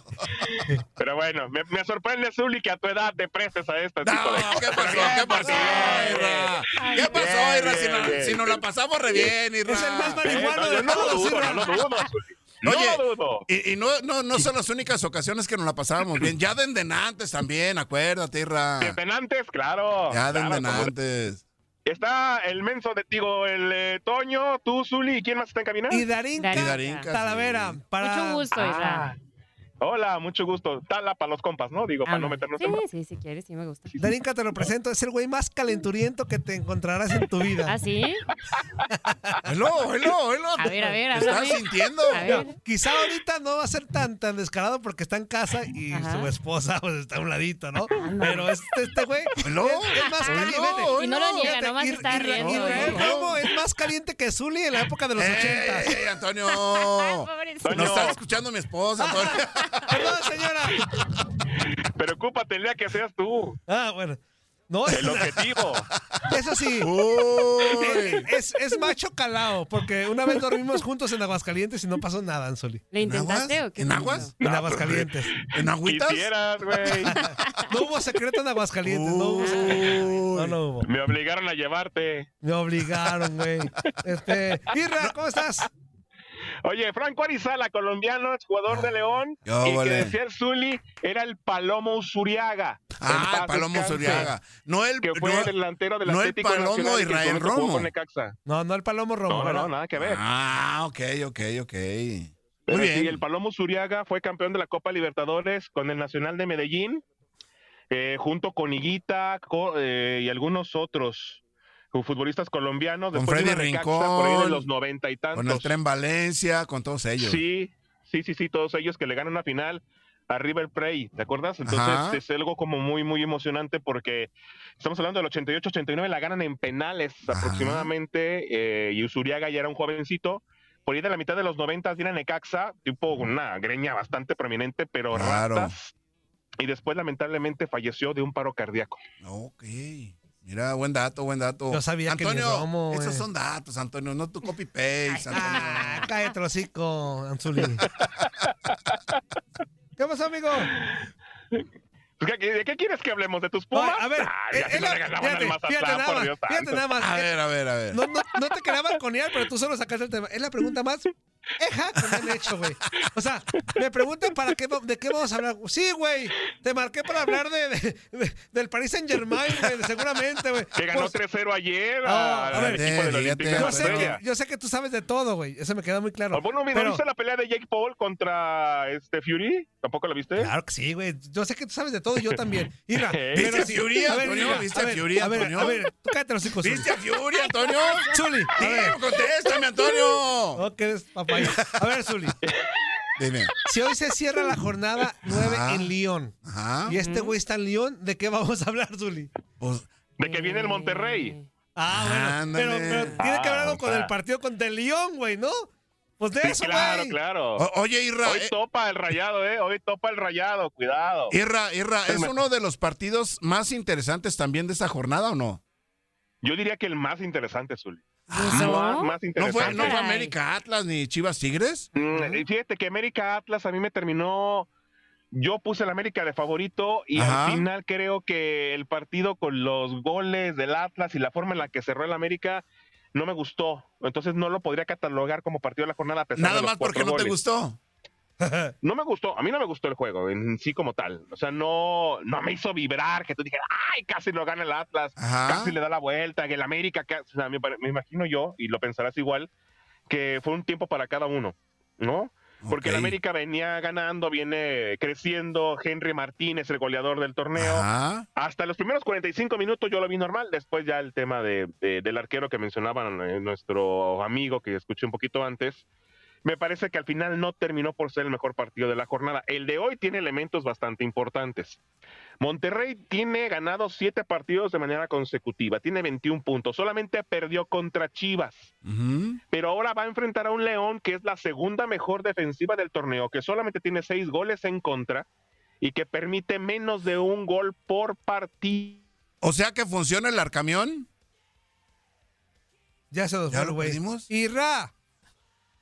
Pero bueno, me, me sorprende, Zuli, que a tu edad te prestes a este tipo de ¿Qué pasó? ¿Qué pasó, Irra? ¿Qué pasó, Irra? Si, no- si nos la pasamos re bien, Irra. Es el más Eh, marihuano no, de no todos, dudo, Irra. no lo dudo, Zuli. No Oye, dudo. Y, y no, no, no son las únicas ocasiones que nos la pasábamos bien. Ya de endenantes también, acuérdate, Irra. Detenantes, claro. Ya de claro, endenantes. Está el menso de Tigo, el eh, Toño, tú, Zuli, ¿y quién más está en cabina? Y Darinka, Darinka. Darinka, Talavera. Para... Mucho gusto, Isra. Ah, Hola, mucho gusto. Tala para los compas, ¿no? Digo, para Ah, no meternos sí, en... bro- sí, si quieres, sí me gusta. Darinka, te lo presento. Es el güey más calenturiento que te encontrarás en tu vida. ¿Ah, sí? Hello, hello, hello. A ver, a ver, ¿Te háblame. estás sintiendo? A ver. Quizá ahorita no va a ser tan tan descarado porque está en casa y Ajá. su esposa pues, está a un ladito, ¿no? Pero este, este güey Hello. es, es más caliente. Y no lo niega, nomás está riendo. Romo es más caliente que Zully en la época de los ¡Ey, ochentas. ey, Antonio! [laughs] Nos está escuchando mi esposa, Antonio. [laughs] Perdón, señora. Preocúpate el día que seas tú. Ah, bueno. No, El objetivo. eso sí. Es, es macho calao, porque una vez dormimos juntos en Aguascalientes y no pasó nada, Anzoli. ¿Le ¿En aguas? intentaste o qué? ¿En aguas? En Aguascalientes. ¿En agüitas? Quisieras, güey. [laughs] No hubo secreto en Aguascalientes, no hubo secreto. No, no hubo. Me obligaron a llevarte. Me obligaron, güey. Este, Irra, ¿cómo estás? Oye, Franco Arizala, colombiano, ex jugador de León, Qué y que óvole. decía el Zuli, era el Palomo Usuriaga. Ah, el Palomo Zuriaga. No el, Que fue no, el delantero del no el Atlético Palomo Nacional y que Israel Romo. No, no el Palomo Romo. No, no, nada que ver. Ah, ok, ok, ok. Pero Muy sí, bien. el Palomo Zuriaga fue campeón de la Copa Libertadores con el Nacional de Medellín, eh, junto con Higuita co- eh, y algunos otros futbolistas colombianos. Con Después Freddy Necaxa por ahí de Rincón, los noventa y tantos. Con el Tren Valencia, con todos ellos. Sí, sí, sí, sí, todos ellos que le ganan una final a River Plate, ¿te acuerdas? Entonces Ajá. es algo como muy, muy emocionante porque estamos hablando del 88-89, la ganan en penales Ajá. aproximadamente eh, y Usuriaga ya era un jovencito. Por ahí de la mitad de los 90 viene Necaxa, tipo con una greña bastante prominente, pero Claro. ratas. Y después lamentablemente falleció de un paro cardíaco. Ok. Mira, buen dato, buen dato. Yo sabía que Antonio, ni Romo, esos güey. son datos, Antonio, no tu copy-paste, Antonio. Ah, cállate hocico, Anzuli. [laughs] ¿Qué pasó, amigo? Pues, ¿qué- ¿De qué quieres que hablemos? ¿De tus pumas? A ver, Ah, eh, ya eh, no, fíjate, al Mazatlán, fíjate nada más, fíjate nada más. A Eh, ver, a ver, a ver. No, no, no te quería balconear, pero tú solo sacaste el tema. Es la pregunta más eja que me han hecho, güey. O sea, me preguntan para qué, de qué vamos a hablar. Sí, güey, te marqué para hablar de, de- de- del Paris Saint Germain, güey, seguramente, güey. Que ganó Pues, 3-0 ayer Ah, al a ver, equipo de yo, sé que, Marsella. yo sé que tú sabes de todo, güey. Eso me queda muy claro. Bueno, mira, Pero- ¿viste la pelea de Jake Paul contra este Fury? ¿Tampoco la viste? Claro que sí, güey. Yo sé que tú sabes de todo y yo también. [laughs] Mira, ¿Viste pero a Fury, a ver, Antonio? mira, ¿Viste a ver, Fury, A ver, Antonio? a ver, tú cállate los hijos. ¿Viste a Fury, Antonio? [laughs] Zuli. Dime, contéstame, Antonio. No, que eres papaya. A ver, Zuli. Dime. Si hoy se cierra la jornada 9 Ajá. en Lyon Ajá. y este güey está en Lyon, ¿de qué vamos a hablar, Zuli? Pues, De que viene el Monterrey. Ah, bueno. Pero, tiene que ver algo Ah, con el partido contra el Lyon, güey, ¿no? Pues de Sí, eso, claro, claro. o- oye, Irra, Hoy eh, topa el rayado, ¿eh? Hoy topa el rayado, cuidado. Irra, Irra, ¿es uno de los partidos más interesantes también de esta jornada o no? Yo diría que el más interesante, Zuli. ¿Eso? Más, más ¿No fue, interesante. ¿No fue. América Atlas ni Chivas Tigres? Mm, y Fíjate que América Atlas a mí me terminó. Yo puse el América de favorito y Ajá. al final creo que el partido con los goles del Atlas y la forma en la que cerró el América no me gustó. Entonces no lo podría catalogar como partido de la jornada. A pesar Nada de los más porque no te gustó. [laughs] No me gustó, a mí no me gustó el juego en sí como tal. O sea, no, no me hizo vibrar que tú dijeras, ay, casi lo gana el Atlas, Ajá. casi le da la vuelta, que el América, que- o sea, me, pare- me imagino yo, y lo pensarás igual, que fue un tiempo para cada uno, ¿no? Porque el. América venía ganando, viene creciendo, Henry Martínez, el goleador del torneo. Ajá. Hasta los primeros 45 minutos yo lo vi normal, después ya el tema de, de- del arquero que mencionaban eh, nuestro amigo que escuché un poquito antes, me parece que al final no terminó por ser el mejor partido de la jornada. El de hoy tiene elementos bastante importantes. Monterrey tiene ganado siete partidos de manera consecutiva, tiene 21 puntos, solamente perdió contra Chivas, pero ahora va a enfrentar a un León que es la segunda mejor defensiva del torneo, que solamente tiene seis goles en contra y que permite menos de un gol por partido. O sea que funciona el arcamión. Ya se nos ¿Ya fue güey. Irra.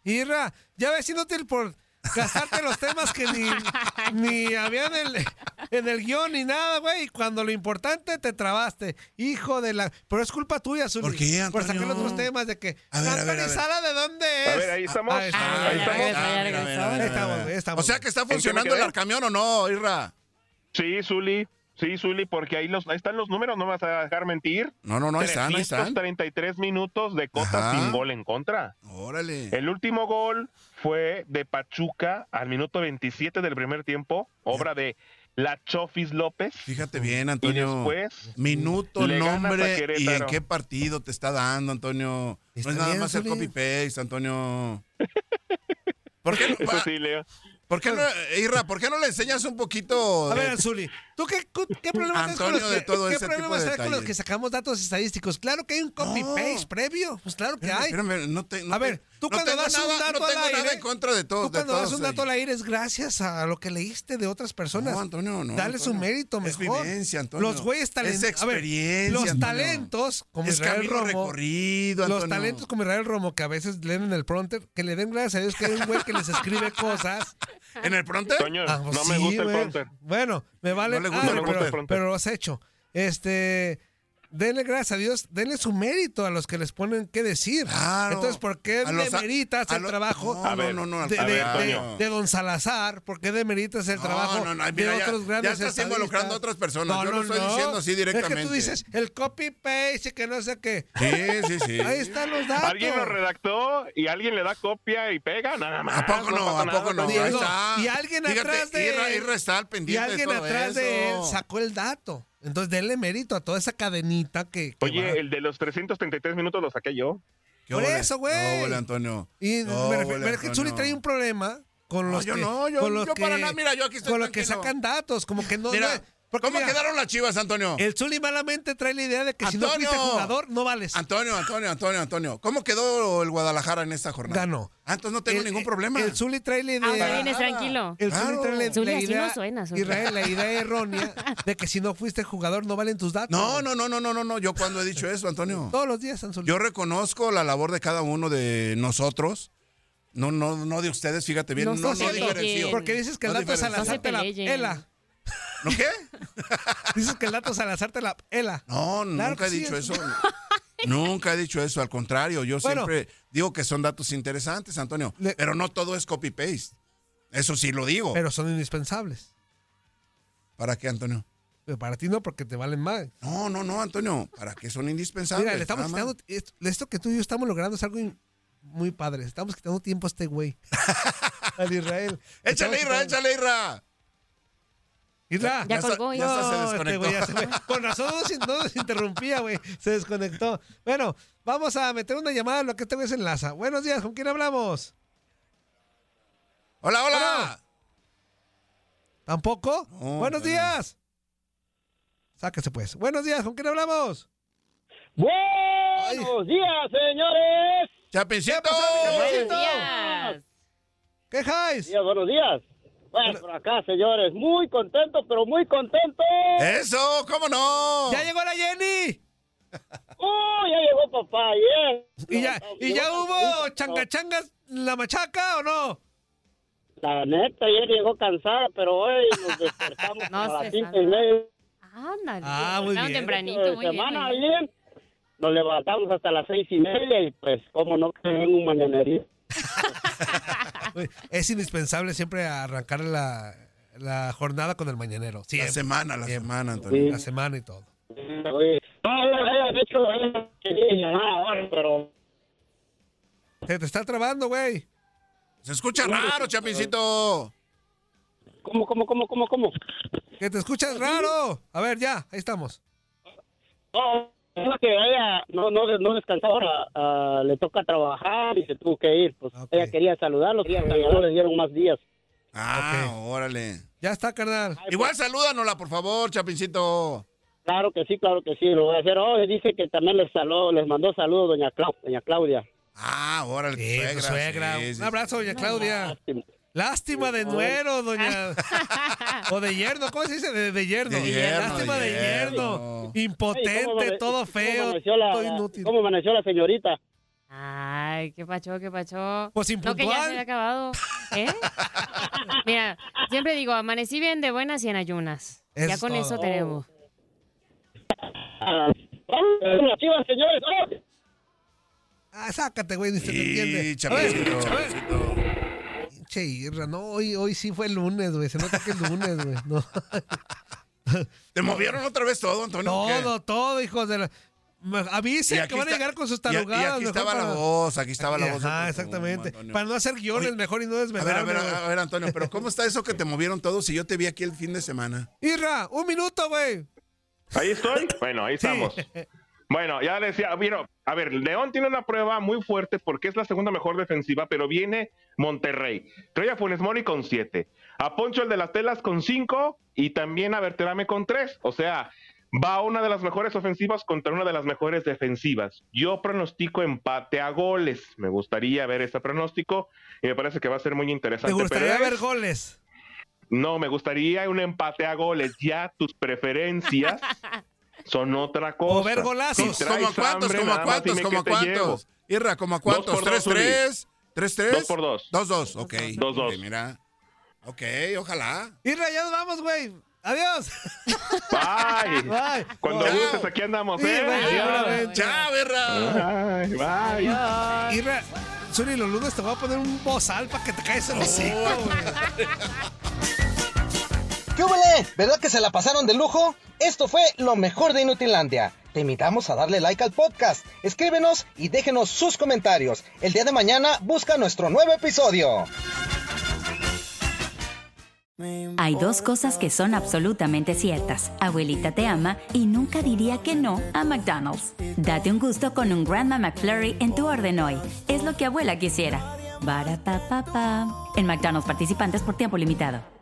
Irra. Ya ves, inútil por gastarte los temas que ni, [laughs] ni había en el, en el guion ni nada, güey. Y cuando lo importante te trabaste. Hijo de la. Pero es culpa tuya, Zuli. ¿Por qué, Por Antonio? sacar otros temas de que. A ver, a ¿La ver, a ver. Sala de dónde es? A ver, ahí estamos. ahí estamos. Ah, ahí estamos. ya Ahí estamos, güey, estamos. O sea que está funcionando el arcamión o no, Irra. Sí, Zuli. Sí, Zuli, porque ahí, los, ahí están los números, no me vas a dejar mentir. No, no, no, ahí están, ahí están. 333 minutos de Cota Ajá. sin gol en contra. Órale. El último gol fue de Pachuca al minuto 27 del primer tiempo, obra de La Chofis López. Fíjate bien, Y Antonio. después Minuto, nombre y en qué partido te está dando, Antonio. No es nada bien, más el copy-paste, Antonio. [laughs] ¿Por qué no, Eso sí, Leo. ¿Por qué no, Irra, ¿por qué no le enseñas un poquito? A ver, Zuli, ¿tú qué, qué problema tienes con los que, de todo qué ese problema tipo de con los que sacamos datos estadísticos? Claro que hay un copy-paste previo. Pues claro que hay. espérame, no te- no a ver, tú cuando das un dato no tengo al nada en contra de todos, tú cuando de das un dato al aire es gracias a lo que leíste de otras personas. No, Antonio, no, Dale su mérito Es mejor. vivencia, Antonio. Los güeyes Es talentosos. experiencia, los Antonio. talentos, como Es Israel Romo. recorrido, Los talentos como Israel Romo, que a veces leen en el pronter, que le den gracias a Dios que hay un güey que les escribe cosas. ¿En el pronter? Toño, Ah, pues no me gusta el güey. fronter. Bueno, me vale. No le gusta ah, el pero lo has hecho. Este. Denle gracias a Dios, denle su mérito a los que les ponen qué decir. Claro. Entonces, ¿por qué A los a- demeritas a el lo- trabajo No, no, no, de, de- de- de don Salazar? ¿Por qué demeritas el No, trabajo no, no, de mira, ya- otros ya grandes estás involucrando a otras personas. Yo lo estoy diciendo así Es que directamente. tú dices el copy-paste y que no sé qué. Sí, sí, sí. [laughs] Ahí están los datos. Alguien lo redactó y alguien le da copia y pega, nada más. ¿A poco no? ¿A poco no? Ahí está. y alguien Fíjate, atrás de Y pendiente alguien de todo atrás de él eso. sacó el dato. Entonces, denle mérito a toda esa cadenita que. que va. Oye, el de los 333 minutos lo saqué yo. ¿Qué por eso, güey. No, Antonio. Y No, me Antonio. trae un problema con No, los yo que. no, yo- con los yo para que- nada, mira, yo aquí estoy Con los que sacan datos, como que no. Mira, no- porque ¿cómo mira, quedaron las chivas, Antonio? El Zuli malamente trae la idea de que si no fuiste jugador, no vales. Antonio, Antonio, Antonio, Antonio. ¿Cómo quedó el Guadalajara en esta jornada? Ganó. Ah, entonces no tengo El- ningún problema. El Zuli trae la Ahora idea. vienes tranquilo. El Zuli trae la, Zuli, la así idea. no suena, Zuli. Israel, la idea errónea de que si no fuiste jugador, no valen tus datos. No, no, no, no, no, no, no. Yo cuando he dicho eso, Antonio. Todos los días, San Zuli. Yo reconozco la labor de cada uno de nosotros. No, no, no de ustedes, fíjate bien. No No, no, diferencio. Porque dices que el No dato diferencio. Salazar No se te la peleen. pela. ¿No qué? [laughs] Dices que el dato Salazar te la pela. No, Claro nunca he sí, dicho es- eso. [laughs] Nunca he dicho eso. Al contrario, yo Bueno. siempre digo que son datos interesantes, Antonio. Le- Pero no todo es copy-paste. Eso sí lo digo. Pero son indispensables. ¿Para qué, Antonio? Pero para ti no, porque te valen más. No, no, no, Antonio. ¿Para qué son indispensables? Mira, le estamos quitando. Esto, esto que tú y yo estamos logrando es algo in- muy padre. Estamos quitando tiempo a este güey. [laughs] Al Israel. Échale, Irra, échale, Irra. Ya está- colgó, ya ya. se este desconectó. ya se fue. [laughs] Con razón no nos, nos interrumpía, güey. Se desconectó. Bueno, vamos a meter una llamada a lo que este güey se enlaza. Buenos días, ¿con quién hablamos? Hola, hola. ¿Tampoco? No, Buenos bueno. días. Sáquese pues. Buenos días, ¿con quién hablamos? Buenos días, señores. Chapincito. Buenos días. ¿Qué jáis? Días, buenos días. Bueno, por acá, señores, muy contento, pero muy contento. Eso, ¿cómo no? ¡Ya llegó la Jenny! [laughs] ¡Oh, ya llegó papá ayer! ¿Y ya, y ya hubo changachangas en la machaca o no? La neta, ayer llegó cansada, pero hoy nos [laughs] despertamos No a las cinco y media Ándale. Ah, muy bien. tempranito, muy semana bien. Nos levantamos hasta las seis y media y pues, cómo no, que en un mañanería. [laughs] Es indispensable siempre arrancar la, la jornada con el mañanero. La Siempre. semana, la Siempre. semana, Antonio. La semana y todo. Oye, No, no, de hecho, ella quería llamar ahora, pero Se te está trabando, güey. Se escucha raro, Chapincito. ¿cómo, cómo, cómo, cómo, cómo? Que te escuchas raro. A ver, ya, ahí estamos. No, es que ella no, no, no descansa ahora, ah, le toca trabajar y se tuvo que ir. Pues ella quería saludarlos, quería saludarlos, le dieron más días. Ah, órale. Ya está, carnal. Igual salúdanosla, por favor, Chapincito. Claro que sí, claro que sí, lo voy a hacer. Oh, dice que también les, saló, les mandó saludos doña, Clau- doña Claudia. Ah, órale, Sí, suegra. suegra. sí, sí, Un abrazo, doña Claudia. Lástima. Lástima de nuero, doña. [laughs] O de yerno, ¿cómo se dice? De, de yerno. De yerno, Lástima de de yerno. yerno. Ay, ¿cómo Impotente, amane- todo feo, la- todo inútil. ¿Cómo amaneció la señorita? Ay, qué pacho, qué pacho. Pues No, que ya impuntual. se había acabado. ¿Eh? Mira, siempre digo, amanecí bien de buenas y en ayunas. Eso ya es con todo. eso tenemos. Chivas, señores. ¡vamos! Ah, sácate, güey, ni se te Sí, entiende. chapecito, A ver, a ver. Che, Irra, no, hoy, hoy sí fue el lunes, güey. Se nota que es lunes, güey. No. [laughs] ¿Te movieron otra vez todo, Antonio? Todo, todo, hijos de la. Me- Avisen que van a llegar con sus tarugadas. Y, aquí estaba la voz, aquí estaba la voz. De- exactamente. Antonio. Para no hacer guiones, mejor y no A desvelarme. ver, a ver, a ver, Antonio, pero ¿cómo está eso que te movieron todos si yo te vi aquí el fin de semana? Irra, un minuto, güey. Ahí estoy. [laughs] Bueno, ahí estamos. Bueno, ya decía, vieron, a ver, León tiene una prueba muy fuerte porque es la segunda mejor defensiva, pero viene Monterrey. Trae a Funes Mori con siete, a Poncho el de las telas con cinco y también a Berterame con tres. O sea, va una de las mejores ofensivas contra una de las mejores defensivas. Yo pronostico empate a goles. Me gustaría ver ese pronóstico y me parece que va a ser muy interesante. Me gustaría Pero es- ver goles. no, me gustaría un empate a goles. Ya tus preferencias [laughs] son otra cosa. O ver golazos. Si traes ¿Cómo a cuántos? hambre, ¿Cómo a nada más cuántos? dime ¿Cómo a qué te llevo. cuántos? Irra, ¿cómo a cuántos? por ¿Tres, dos, tres? ¿Tres, tres? Dos por dos. Dos, dos, ok. Dos, dos. Ok, mira. Ok, ojalá. Irra, ya nos vamos, güey. Adiós. Bye. [laughs] Bye. Cuando gustes, aquí andamos, Sí, ¿eh? Chao, Irra. Bye, bye. Irra, Zuli, los lunes te voy a poner un bozal para que te caes el hocico, güey. [laughs] ¿Qué? ¿Verdad que se la pasaron de lujo? Esto fue lo mejor de Inutilandia. Te invitamos a darle like al podcast, escríbenos y déjenos sus comentarios. El día de mañana busca nuestro nuevo episodio. Hay dos cosas que son absolutamente ciertas. Abuelita te ama y nunca diría que no a McDonald's. Date un gusto con un Grandma McFlurry en tu orden hoy. Es lo que abuela quisiera. Barapapapa. En McDonald's participantes por tiempo limitado.